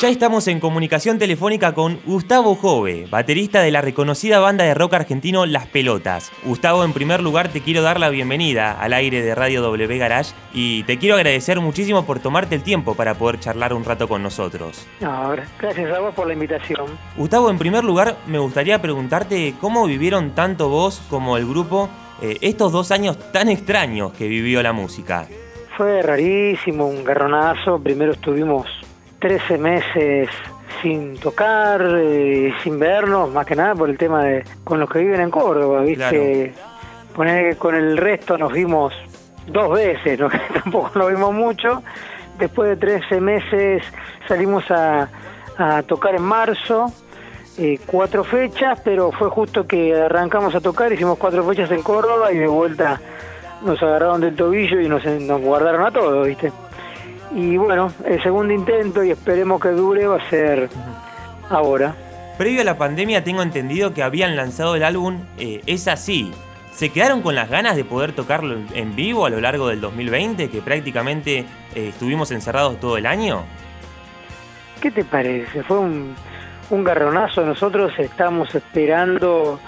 Ya estamos en comunicación telefónica con Gustavo Jove, baterista de la reconocida banda de rock argentino Las Pelotas. Gustavo, en primer lugar te quiero dar la bienvenida al aire de Radio W Garage y te quiero agradecer muchísimo por tomarte el tiempo para poder charlar un rato con nosotros. No, gracias a vos por la invitación. Gustavo, en primer lugar me gustaría preguntarte cómo vivieron tanto vos como el grupo eh, estos dos años tan extraños que vivió la música. Fue rarísimo, un garronazo. Primero estuvimos 13 meses sin tocar, eh, sin vernos, más que nada por el tema de con los que viven en Córdoba, ¿viste? Poner que con el resto nos vimos dos veces, ¿no? tampoco nos vimos mucho. Después de 13 meses salimos a, tocar en marzo, eh, cuatro fechas, pero fue justo que arrancamos a tocar, hicimos cuatro fechas en Córdoba y de vuelta nos agarraron del tobillo y nos, nos guardaron a todos, ¿viste? Y bueno, el segundo intento, y esperemos que dure, va a ser ahora. Previo a la pandemia tengo entendido que habían lanzado el álbum eh, Es así. ¿Se quedaron con las ganas de poder tocarlo en vivo a lo largo del 2020, que prácticamente eh, estuvimos encerrados todo el año? ¿Qué te parece? Fue un, un garronazo. Nosotros estamos esperando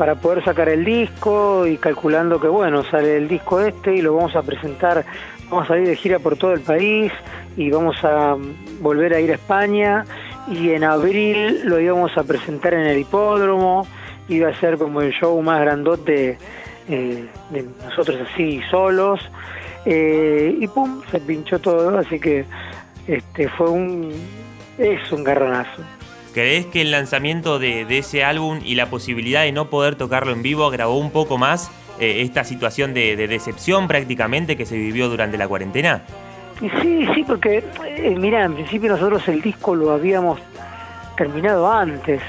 para poder sacar el disco y calculando que bueno, sale el disco este y lo vamos a presentar vamos a salir de gira por todo el país y vamos a volver a ir a España y en abril lo íbamos a presentar en el hipódromo, iba a ser como el show más grandote eh, de nosotros así solos eh, y pum, se pinchó todo, así que este fue un es un garronazo. ¿Crees que el lanzamiento de, ese álbum y la posibilidad de no poder tocarlo en vivo agravó un poco más eh, esta situación de, decepción prácticamente que se vivió durante la cuarentena? Sí, sí, porque eh, mira, en principio nosotros el disco lo habíamos terminado antes.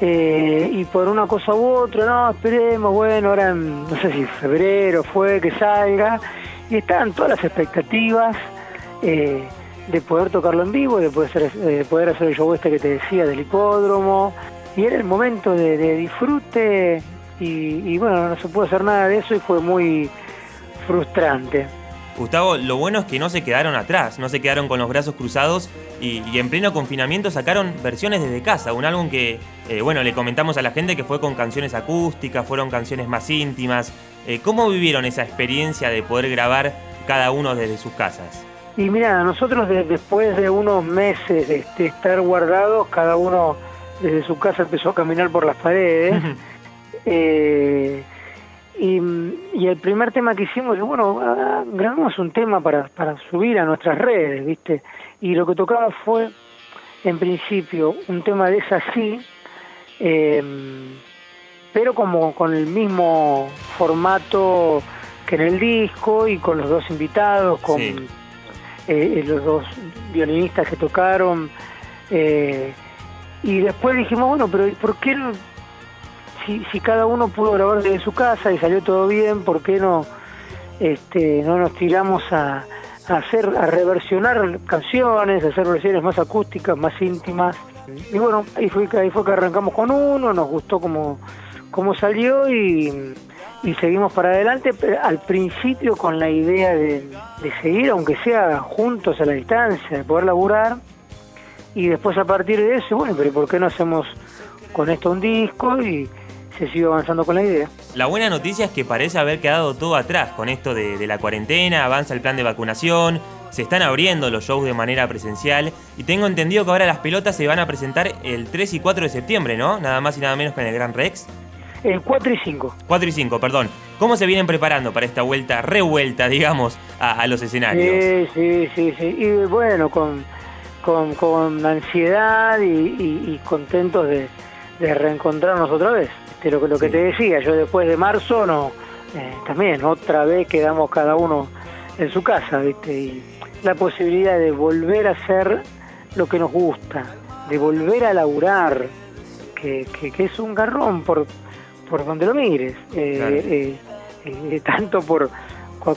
Eh, y por una cosa u otra, no, esperemos, bueno, ahora en, no sé si febrero fue que salga, y estaban todas las expectativas de poder tocarlo en vivo, de poder, hacer, poder hacer el show este que te decía del hipódromo, y era el momento de disfrute y, bueno, no se pudo hacer nada de eso y fue muy frustrante. Gustavo, lo bueno es que no se quedaron atrás, no se quedaron con los brazos cruzados y, en pleno confinamiento sacaron versiones desde casa, un álbum que, eh, bueno, le comentamos a la gente que fue con canciones acústicas, fueron canciones más íntimas. Eh, ¿Cómo vivieron esa experiencia de poder grabar cada uno desde sus casas? Y mira, nosotros después de unos meses de, estar guardados, cada uno desde su casa empezó a caminar por las paredes. Eh, y, el primer tema que hicimos, bueno, ah, grabamos un tema para, para subir a nuestras redes, ¿viste? Y lo que tocaba fue, en principio, un tema de esa sí, em, pero como con el mismo formato que en el disco y con los dos invitados, con eh, los dos violinistas que tocaron. Eh, y después dijimos, bueno, pero ¿por qué no? si, cada uno pudo grabar desde su casa y salió todo bien, ¿por qué no, este, no nos tiramos a, hacer, a reversionar canciones, a hacer versiones más acústicas, más íntimas? Y bueno, ahí fue, ahí fue que arrancamos con uno, nos gustó como, como salió y, seguimos para adelante, al principio con la idea de, de seguir, aunque sea juntos a la distancia, de poder laburar, y después a partir de eso, bueno, pero ¿por qué no hacemos con esto un disco? Y, se sigue avanzando con la idea. La buena noticia es que parece haber quedado todo atrás con esto de, la cuarentena, avanza el plan de vacunación, se están abriendo los shows de manera presencial y tengo entendido que ahora las pelotas se van a presentar el 3 y 4 de septiembre, ¿no? Nada más y nada menos que en el Gran Rex. El 4 y 5. 4 y 5, perdón. ¿Cómo se vienen preparando para esta vuelta, revuelta, digamos, a, los escenarios? Sí, sí, sí, sí. Y bueno, con, con, ansiedad y, contentos de reencontrarnos otra vez. Pero lo que te decía, yo después de marzo no, eh, también otra vez quedamos cada uno en su casa, ¿viste? Y la posibilidad de volver a hacer lo que nos gusta, de volver a laburar, que, que, es un garrón por, por donde lo mires, eh, eh, tanto por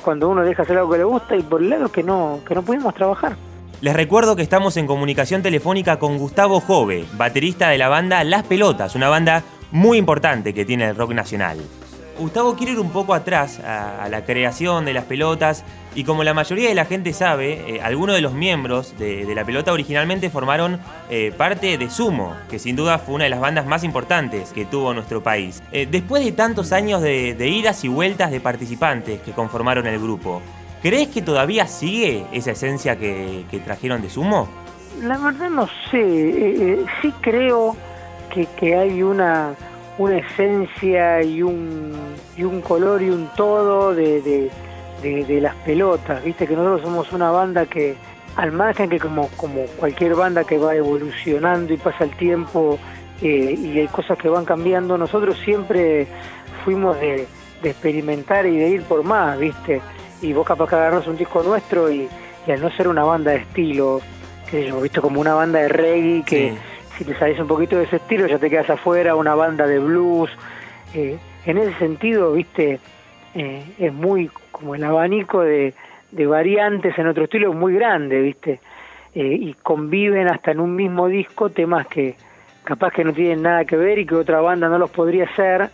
cuando uno deja hacer algo que le gusta y por el lado que no, que no pudimos trabajar. Les recuerdo que estamos en comunicación telefónica con Gustavo Jove, baterista de la banda Las Pelotas, una banda muy importante que tiene el rock nacional. Gustavo, quiero ir un poco atrás a, la creación de las pelotas y como la mayoría de la gente sabe, eh, algunos de los miembros de, la pelota originalmente formaron eh, parte de Sumo, que sin duda fue una de las bandas más importantes que tuvo nuestro país. Eh, después de tantos años de, idas y vueltas de participantes que conformaron el grupo, ¿crees que todavía sigue esa esencia que, trajeron de Sumo? La verdad no sé, sí creo que hay una una esencia y un, y un color y un todo de, de, las pelotas, viste que nosotros somos una banda que al margen que como, como cualquier banda que va evolucionando y pasa el tiempo eh, y hay cosas que van cambiando, nosotros siempre fuimos de, experimentar y de ir por más, viste, y vos capaz que agarrás un disco nuestro y, al no ser una banda de estilo, que yo, viste, como una banda de reggae que si te salís un poquito de ese estilo ya te quedas afuera, una banda de blues. Eh, en ese sentido, viste, eh, es muy como el abanico de, variantes en otro estilo, muy grande, viste, eh, y conviven hasta en un mismo disco temas que capaz que no tienen nada que ver y que otra banda no los podría hacer,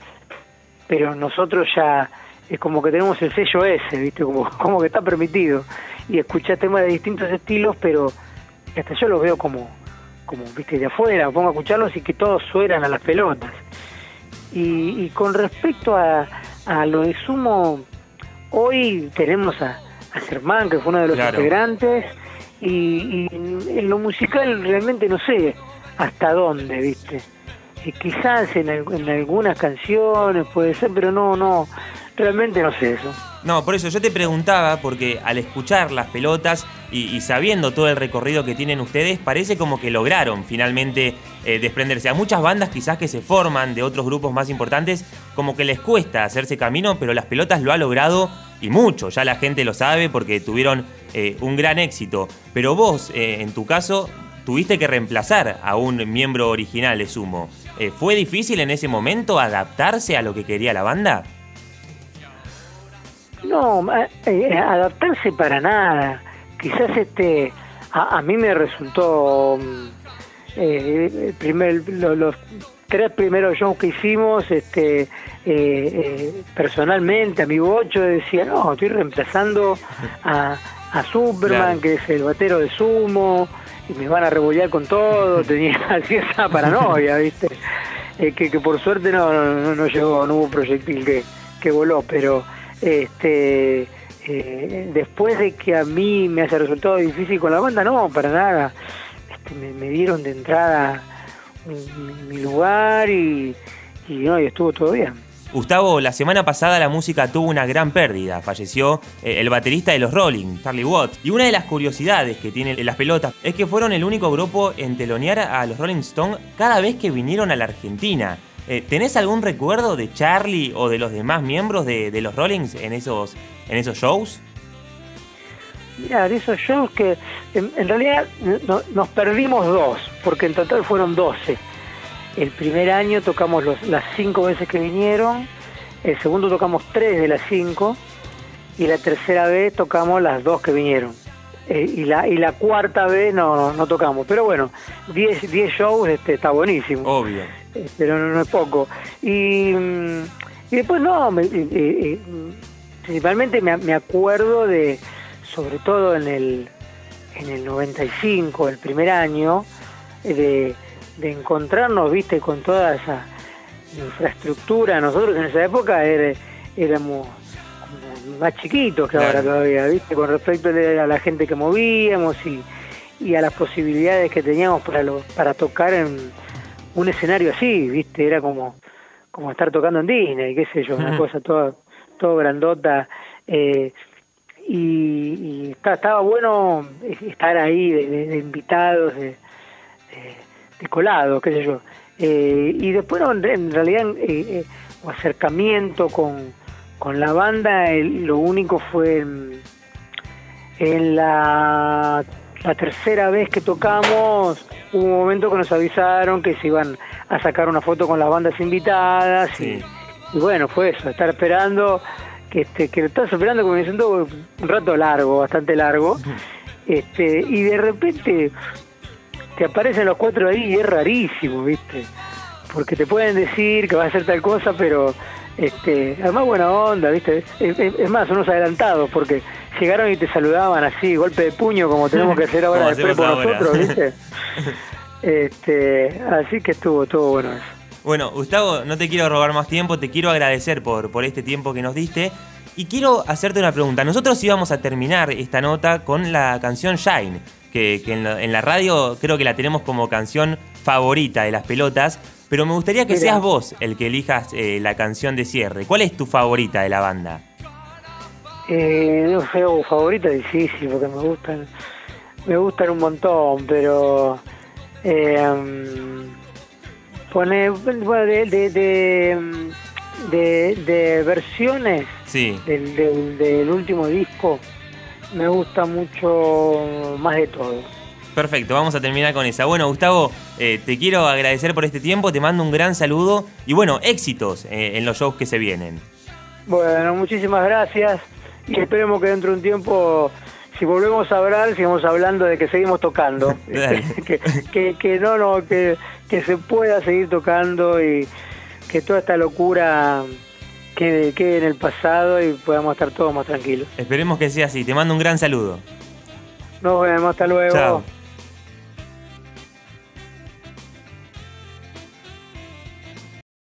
pero nosotros ya es como que tenemos el sello ese, viste, como, como que está permitido, y escuchar temas de distintos estilos, pero hasta yo los veo como como viste de afuera, pongo a escucharlos y que todos suenan a las pelotas. Y, con respecto a, lo de Sumo, hoy tenemos a, a Germán, que fue uno de los integrantes, y, en lo musical realmente no sé hasta dónde, viste. Y quizás en, en algunas canciones puede ser, pero no, no, realmente no sé eso. No, por eso yo te preguntaba, porque al escuchar las pelotas y, sabiendo todo el recorrido que tienen ustedes, parece como que lograron finalmente eh, desprenderse. A muchas bandas quizás que se forman de otros grupos más importantes, como que les cuesta hacerse camino, pero las pelotas lo ha logrado y mucho. Ya la gente lo sabe porque tuvieron eh, un gran éxito. Pero vos, eh, en tu caso, tuviste que reemplazar a un miembro original de Sumo. ¿Fue difícil en ese momento adaptarse a lo que quería la banda? No, adaptarse para nada. Quizás este, a, mí me resultó mm, eh, primer, los tres primeros shows que hicimos, este, personalmente a mi bocho decía, no, estoy reemplazando a, a Superman, que es el batero de Sumo, y me van a rebollar con todo, tenía así esa paranoia, ¿viste? que, que por suerte no, no, no llegó, no hubo proyectil que, que voló, pero este, eh, después de que a mí me haya resultado difícil con la banda, no, para nada. Este, me, dieron de entrada mi, lugar y, no, y estuvo todo bien. Gustavo, la semana pasada la música tuvo una gran pérdida. Falleció eh, el baterista de los Rolling, Charlie Watts. Y una de las curiosidades que tienen las pelotas es que fueron el único grupo en telonear a los Rolling Stones cada vez que vinieron a la Argentina. Eh, ¿Tenés algún recuerdo de Charlie o de los demás miembros de, los Rollings en esos, en esos shows? Mira, de esos shows que en, realidad nos perdimos dos, porque en total fueron 12. El primer año tocamos las cinco veces que vinieron, el segundo tocamos tres de las cinco, y la tercera vez tocamos las dos que vinieron. Eh, y, la, y la cuarta vez no, no, tocamos. Pero bueno, 10 shows este, está buenísimo. Obvio. Eh, pero no, es poco. Y, mm, y después no, eh, principalmente me, me, acuerdo de, sobre todo en el, en el 95, el primer año, de, de encontrarnos, viste, con toda esa infraestructura. Nosotros en esa época éramos más chiquitos que ahora todavía, ¿viste? Con respecto a la gente que movíamos y, y a las posibilidades que teníamos para, lo, para tocar en un escenario así, ¿viste? Era como, como estar tocando en Disney, qué sé yo, una cosa toda, todo grandota. Eh, y, estaba bueno estar ahí de, invitados, de, de, colados, qué sé yo. Eh, y después, en realidad, eh, eh acercamiento con con la banda lo único fue en, la, tercera vez que tocamos, hubo un momento que nos avisaron que se iban a sacar una foto con las bandas invitadas y, bueno, fue eso, estar esperando, que este, que estás esperando como diciendo un rato largo, bastante largo, este, y de repente te aparecen los cuatro ahí y es rarísimo, ¿viste? Porque te pueden decir que va a hacer tal cosa, pero Este, además buena onda, ¿viste? Es, más, unos adelantados, porque llegaron y te saludaban así, golpe de puño, como tenemos que hacer ahora después por nosotros, ¿viste? Este, así que estuvo, estuvo bueno eso. Bueno, Gustavo, no te quiero robar más tiempo, te quiero agradecer por, por este tiempo que nos diste. Y quiero hacerte una pregunta. Nosotros íbamos a terminar esta nota con la canción Shine, que, en, la, radio creo que la tenemos como canción favorita de las pelotas, pero me gustaría que seas vos el que elijas eh, la canción de cierre. ¿Cuál es tu favorita de la banda? Eh, no sé, favorita difícil, porque me gustan, me gustan un montón, pero... Eh, pone de, de, de, versiones del, del, último disco me gusta mucho más de todo. Perfecto, vamos a terminar con esa. Bueno, Gustavo, eh, te quiero agradecer por este tiempo, te mando un gran saludo y bueno, éxitos eh, en los shows que se vienen. Bueno, muchísimas gracias y esperemos que dentro de un tiempo, si volvemos a hablar, sigamos hablando de que seguimos tocando. que, que, que, no, no, que que se pueda seguir tocando y que toda esta locura quede, quede en el pasado y podamos estar todos más tranquilos. Esperemos que sea así. Te mando un gran saludo. Nos vemos, hasta luego. Chao.